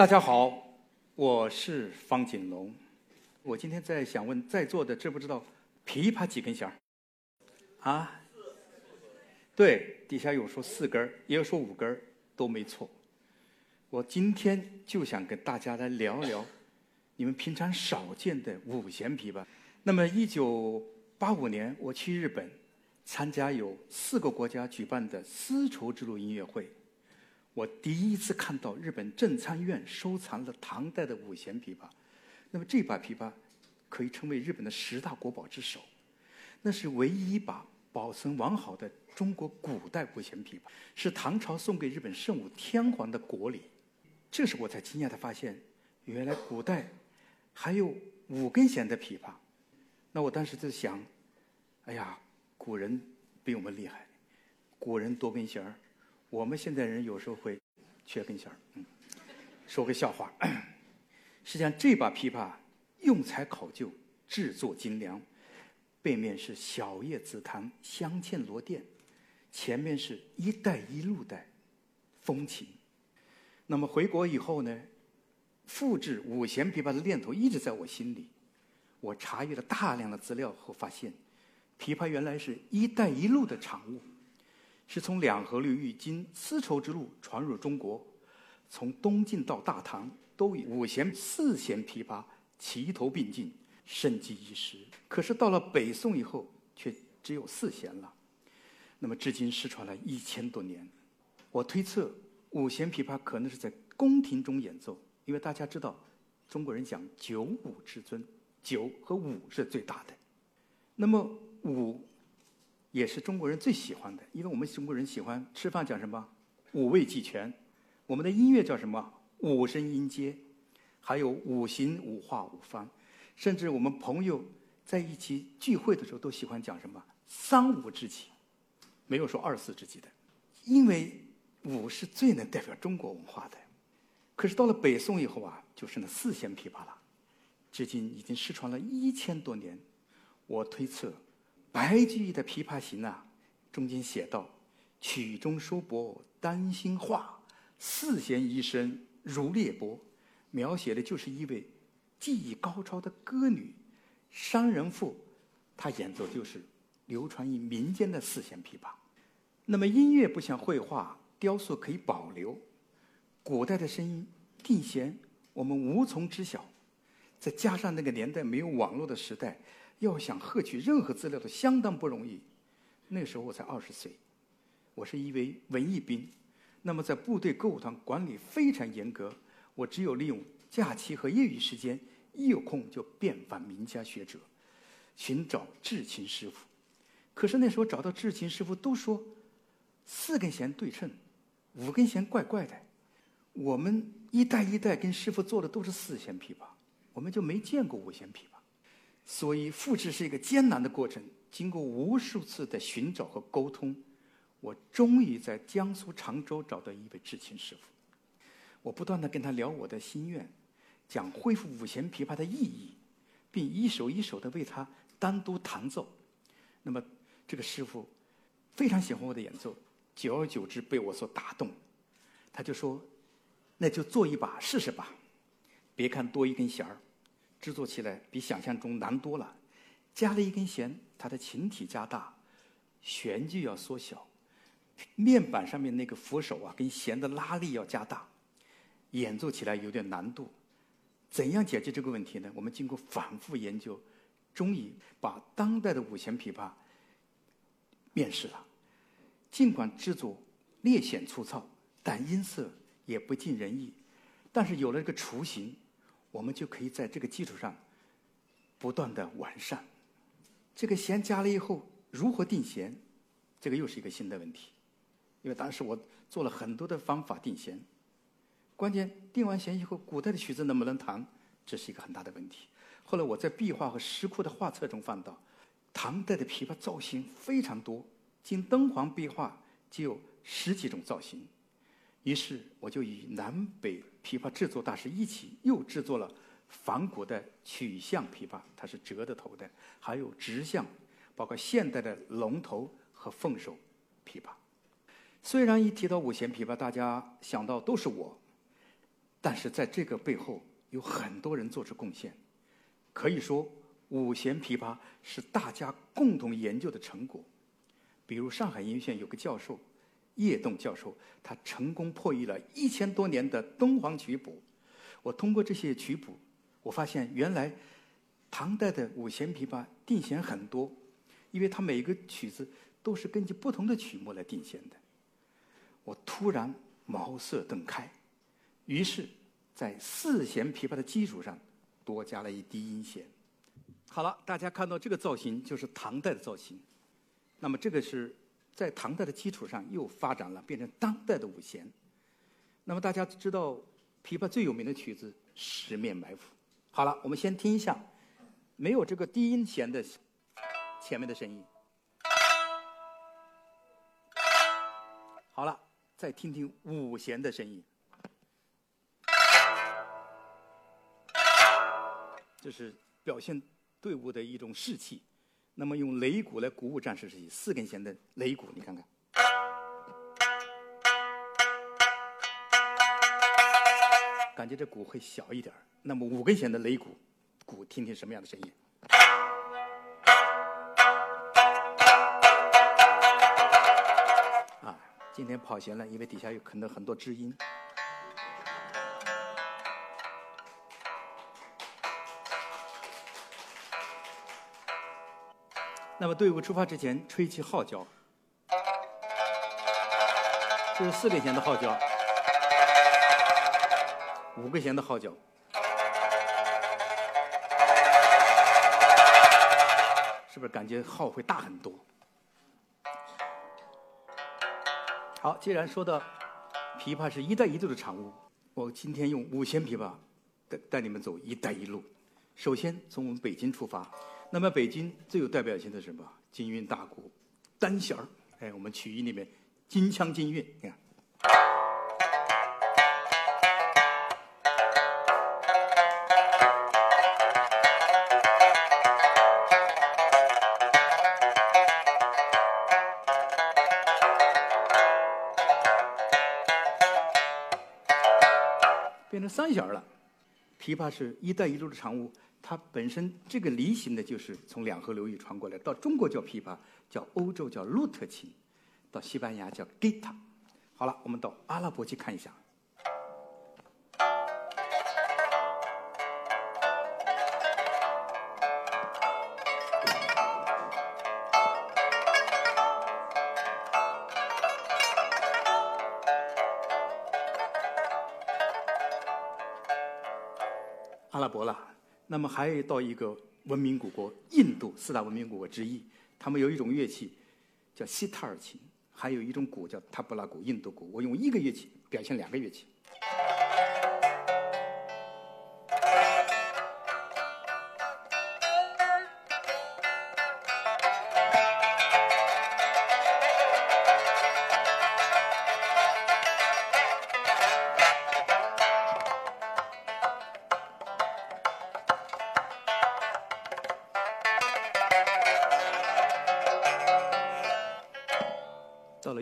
大家好，我是方锦龙。我今天在想问在座的知不知道琵琶几根弦儿？啊？对，底下有说四根儿，也有说五根儿，都没错。我今天就想跟大家来聊聊你们平常少见的五弦琵琶。那么，一九八五年我去日本参加有四个国家举办的丝绸之路音乐会。我第一次看到日本正参院收藏了唐代的五弦琵琶，那么这把琵琶可以称为日本的十大国宝之首，那是唯一一把保存完好的中国古代五弦琵琶，是唐朝送给日本圣武天皇的国礼。这时我才惊讶地发现，原来古代还有五根弦的琵琶。那我当时就想，哎呀，古人比我们厉害，古人多根弦儿。我们现在人有时候会缺根弦儿，嗯，说个笑话。实际上，这把琵琶用材考究，制作精良，背面是小叶紫檀镶嵌螺钿，前面是一带一路的风情。那么回国以后呢，复制五弦琵琶的念头一直在我心里。我查阅了大量的资料后发现，琵琶原来是一带一路的产物。是从两河流域经丝绸之路传入中国，从东晋到大唐，都以五弦、四弦琵琶齐头并进，盛极一时。可是到了北宋以后，却只有四弦了。那么至今失传了一千多年。我推测，五弦琵琶可能是在宫廷中演奏，因为大家知道，中国人讲九五之尊，九和五是最大的。那么五。也是中国人最喜欢的，因为我们中国人喜欢吃饭讲什么？五味俱全，我们的音乐叫什么？五声音阶，还有五行五化五方，甚至我们朋友在一起聚会的时候都喜欢讲什么？三五知己，没有说二四知己的，因为五是最能代表中国文化的。可是到了北宋以后啊，就是那四弦琵琶了，至今已经失传了一千多年，我推测。白居易的《琵琶行》啊，中间写道：“曲中收拨丹心画，四弦一声如裂帛。”描写的就是一位技艺高超的歌女，商人妇，她演奏就是流传于民间的四弦琵琶。那么音乐不像绘画、雕塑可以保留，古代的声音定弦我们无从知晓，再加上那个年代没有网络的时代。要想获取任何资料都相当不容易。那时候我才二十岁，我是一位文艺兵，那么在部队歌舞团管理非常严格，我只有利用假期和业余时间，一有空就遍访名家学者，寻找制琴师傅。可是那时候找到制琴师傅都说四根弦对称，五根弦怪怪的。我们一代一代跟师傅做的都是四弦琵琶，我们就没见过五弦琵琶。所以复制是一个艰难的过程，经过无数次的寻找和沟通，我终于在江苏常州找到一位制琴师傅。我不断的跟他聊我的心愿，讲恢复五弦琵琶的意义，并一首一首的为他单独弹奏。那么这个师傅非常喜欢我的演奏，久而久之被我所打动，他就说：“那就做一把试试吧，别看多一根弦儿。”制作起来比想象中难多了，加了一根弦，它的琴体加大，弦距要缩小，面板上面那个扶手啊，跟弦的拉力要加大，演奏起来有点难度。怎样解决这个问题呢？我们经过反复研究，终于把当代的五弦琵琶面世了。尽管制作略显粗糙，但音色也不尽人意。但是有了这个雏形。我们就可以在这个基础上不断的完善。这个弦加了以后，如何定弦？这个又是一个新的问题。因为当时我做了很多的方法定弦，关键定完弦以后，古代的曲子能不能弹，这是一个很大的问题。后来我在壁画和石窟的画册中翻到，唐代的琵琶造型非常多，仅敦煌壁画就有十几种造型。于是我就与南北琵琶制作大师一起又制作了仿古的曲项琵琶，它是折的头的，还有直项，包括现代的龙头和凤首琵琶。虽然一提到五弦琵琶，大家想到都是我，但是在这个背后有很多人做出贡献，可以说五弦琵琶是大家共同研究的成果。比如上海音乐学院有个教授叶栋教授，他成功破译了一千多年的敦煌曲谱。我通过这些曲谱，我发现原来唐代的五弦琵琶定弦很多，因为它每个曲子都是根据不同的曲目来定弦的。我突然茅塞顿开，于是，在四弦琵琶的基础上多加了一低音弦。好了，大家看到这个造型就是唐代的造型，那么这个是在唐代的基础上又发展了，变成当代的五弦。那么大家知道。琵琶最有名的曲子《十面埋伏》。好了，我们先听一下，没有这个低音弦的前面的声音。好了，再听听五弦的声音。这是表现队伍的一种士气。那么用擂鼓来鼓舞战士士气，四根弦的擂鼓，你看看。感觉这鼓会小一点那么五根弦的擂鼓，鼓听听什么样的声音？啊，今天跑弦了，因为底下有可能很多知音。那么队伍出发之前，吹起号角，这是四根弦的号角。五个弦的号角，是不是感觉号会大很多？好，既然说到琵琶是一带一路的产物，我今天用五弦琵琶带带你们走“一带一路”。首先从我们北京出发，那么北京最有代表性的什么？京韵大鼓，单弦儿。哎，我们曲艺里面金腔金韵，你看。三弦了，琵琶是一带一路的产物，它本身这个梨形的，就是从两河流域传过来，到中国叫琵琶，叫欧洲叫鹿特琴，到西班牙叫 guitar。好了，我们到阿拉伯去看一下。阿拉伯了，那么还到一个文明古国印度，四大文明古国之一，他们有一种乐器叫西塔尔琴，还有一种鼓叫塔布拉鼓，印度鼓。我用一个乐器表现两个乐器。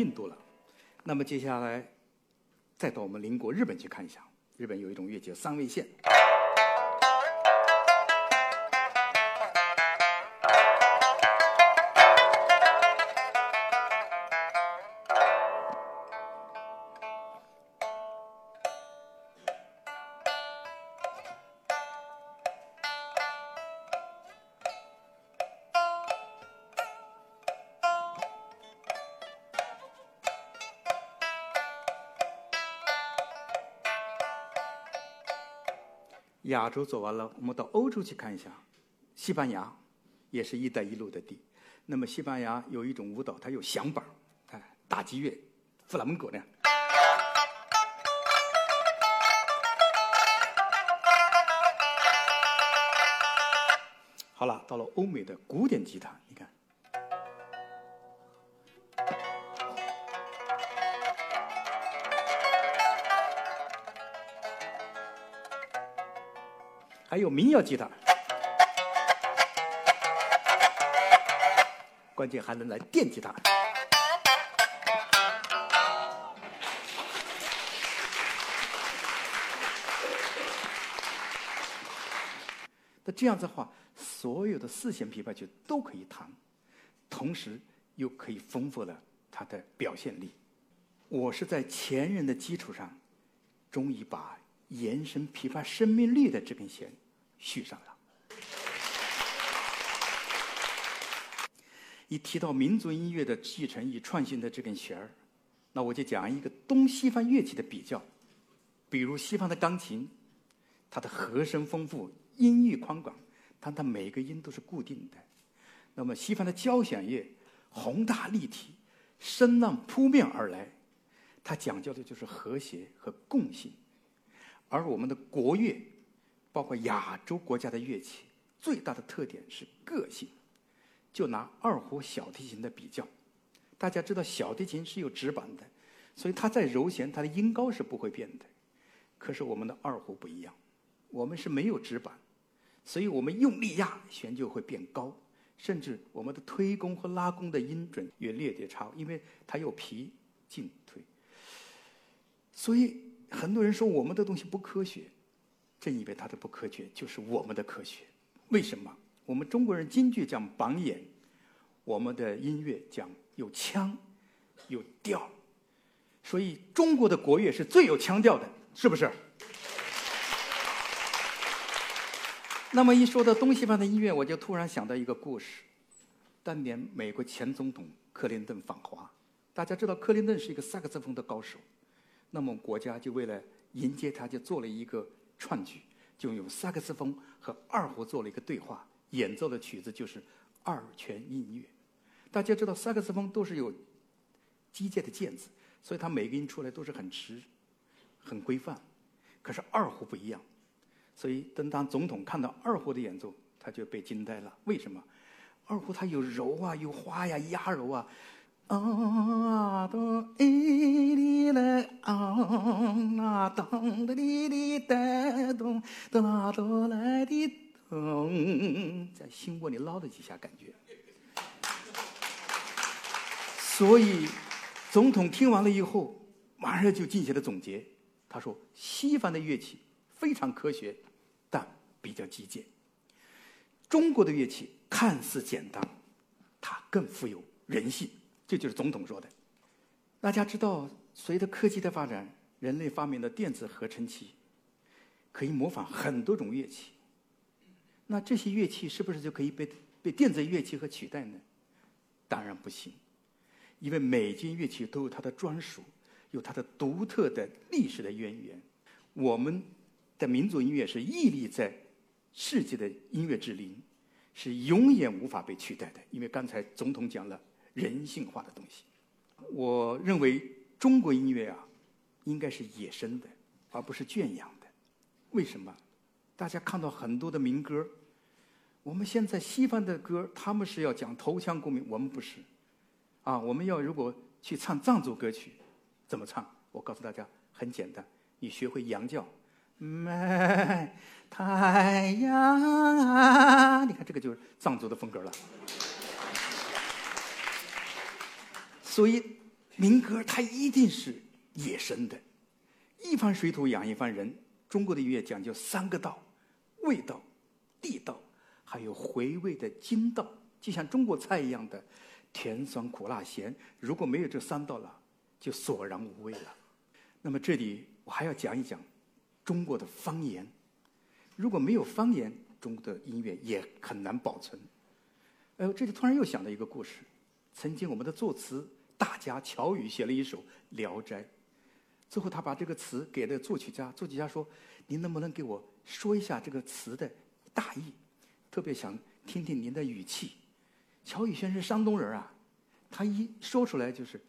印度了，那么接下来再到我们邻国日本去看一下。日本有一种乐器叫三味线。亚洲走完了，我们到欧洲去看一下。西班牙也是一带一路的地。那么西班牙有一种舞蹈，它有响板哎，打击乐，弗拉门戈呢。好了，到了欧美的古典吉他，还有民谣吉他。关键还能来电吉他。那这样子的话所有的四弦琵琶就都可以弹同时又可以丰富了它的表现力。我是在前人的基础上终于把延伸琵琶生命力的这根弦续上了。一提到民族音乐的继承与创新的这根弦儿，那我就讲一个东西方乐器的比较。比如西方的钢琴，它的和声丰富，音域宽广，但它每个音都是固定的。那么西方的交响乐宏大立体，声浪扑面而来。它讲究的就是和谐和共性，而我们的国乐，包括亚洲国家的乐器，最大的特点是个性。就拿二胡、小提琴的比较，大家知道小提琴是有指板的，所以它在揉弦，它的音高是不会变的。可是我们的二胡不一样，我们是没有指板，所以我们用力压弦就会变高，甚至我们的推弓和拉弓的音准也略略差，因为它有皮进退。所以很多人说我们的东西不科学，正因为它的不科学，就是我们的科学。为什么？我们中国人京剧讲榜眼，我们的音乐讲有腔有调，所以中国的国乐是最有腔调的，是不是？那么一说到东西方的音乐，我就突然想到一个故事。当年美国前总统克林顿访华，大家知道克林顿是一个萨克斯风的高手。那么国家就为了迎接他，就做了一个串曲，就用萨克斯风和二胡做了一个对话，演奏的曲子就是二泉映月。大家知道萨克斯风都是有机械的键子，所以它每个音出来都是很直、很规范。可是二胡不一样，所以等当总统看到二胡的演奏，他就被惊呆了。为什么？二胡它有柔啊，有花呀，压柔啊。啊，咚，哎哩来，啊，当的哩哩哒咚，哒啦哆来的咚，在心窝里捞了几下，感觉。所以，总统听完了以后，马上就进行了总结。他说：“西方的乐器非常科学，但比较极简；中国的乐器看似简单，它更富有人性。”这就是总统说的。大家知道，随着科技的发展，人类发明的电子合成器可以模仿很多种乐器。那这些乐器是不是就可以被被电子乐器和取代呢？当然不行，因为每件乐器都有它的专属，有它的独特的历史的渊源。我们的民族音乐是屹立在世界的音乐之林，是永远无法被取代的。因为刚才总统讲了。人性化的东西，我认为中国音乐啊，应该是野生的，而不是圈养的。为什么？大家看到很多的民歌，我们现在西方的歌，他们是要讲头腔共鸣，我们不是。啊，我们要如果去唱藏族歌曲，怎么唱？我告诉大家，很简单，你学会羊叫，太阳啊，你看这个就是藏族的风格了。所以，民歌它一定是野生的，一方水土养一方人。中国的音乐讲究三个道：味道、地道，还有回味的筋道。就像中国菜一样的甜、酸、苦、辣、咸。如果没有这三道了，就索然无味了。那么这里我还要讲一讲中国的方言。如果没有方言，中国的音乐也很难保存。哎呦，这里突然又想到一个故事：曾经我们的作词。大家乔羽写了一首《聊斋》，最后他把这个词给了作曲家。作曲家说：“您能不能给我说一下这个词的大意？特别想听听您的语气。”乔羽轩是山东人啊，他一说出来就是：“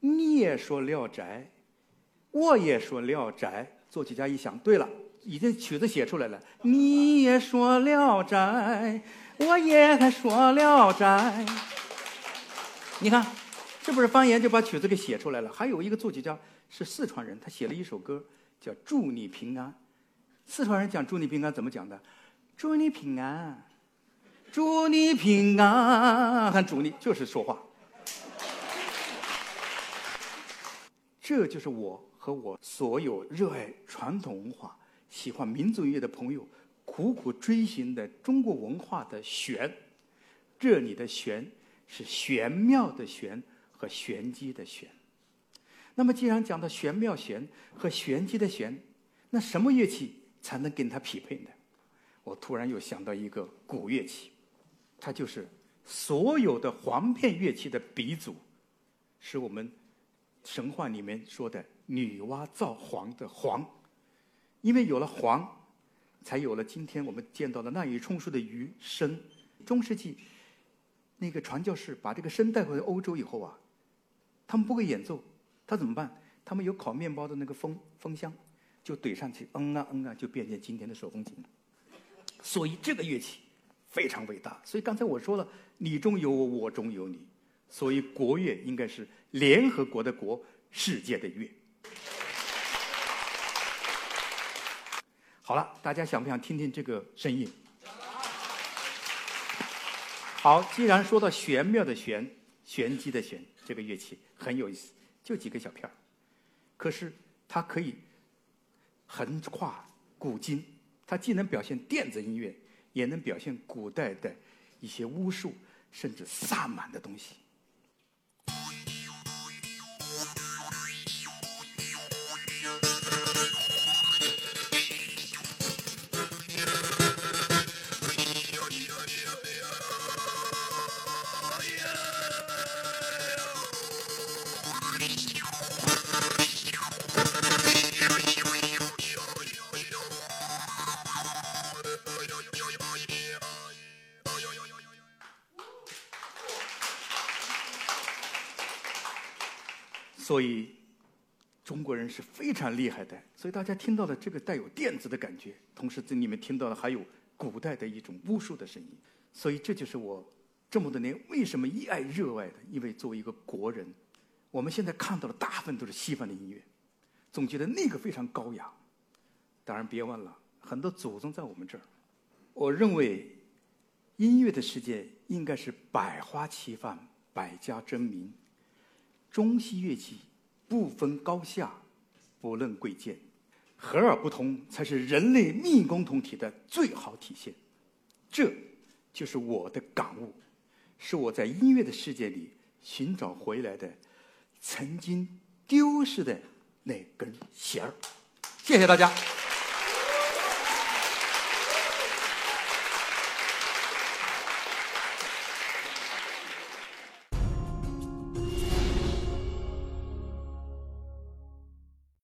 你也说《聊斋》，我也说《聊斋》。”作曲家一想，对了，已经曲子写出来了。你也说《聊斋》，我也还说《聊斋》。你看。是不是方言就把曲子给写出来了？还有一个作曲家是四川人，他写了一首歌叫《祝你平安》。四川人讲“祝你平安”怎么讲的？“祝你平安，祝你平安”，还祝你就是说话。这就是我和我所有热爱传统文化、喜欢民族音乐的朋友苦苦追寻的中国文化的玄。这里的玄是玄妙的玄和玄机的玄。那么，既然讲到玄妙玄和玄机的玄，那什么乐器才能跟它匹配呢？我突然又想到一个古乐器，它就是所有的簧片乐器的鼻祖，是我们神话里面说的女娲造黄的黄。因为有了黄，才有了今天我们见到的滥竽充数的竽笙。中世纪那个传教士把这个笙带回欧洲以后啊，他们不会演奏。他怎么办？他们有烤面包的那个风风箱，就怼上去，嗯啊嗯啊，就变成今天的手风琴。所以这个乐器非常伟大。所以刚才我说了，你中有我，我中有你。所以国乐应该是联合国的国，世界的乐。好了，大家想不想听听这个声音？好，既然说到玄妙的玄，玄机的玄，这个乐器很有意思。就几个小片儿，可是它可以横跨古今，它既能表现电子音乐，也能表现古代的一些巫术，甚至萨满的东西。所以，中国人是非常厉害的。所以大家听到的这个带有电子的感觉，同时在里面听到的还有古代的一种巫术的声音。所以这就是我这么多年为什么一爱热爱的。因为作为一个国人，我们现在看到的大部分都是西方的音乐，总觉得那个非常高雅。当然，别忘了很多祖宗在我们这儿。我认为，音乐的世界应该是百花齐放，百家争鸣。中西乐器不分高下，不论贵贱，和而不同才是人类命共同体的最好体现。这就是我的感悟，是我在音乐的世界里寻找回来的曾经丢失的那根弦儿。谢谢大家。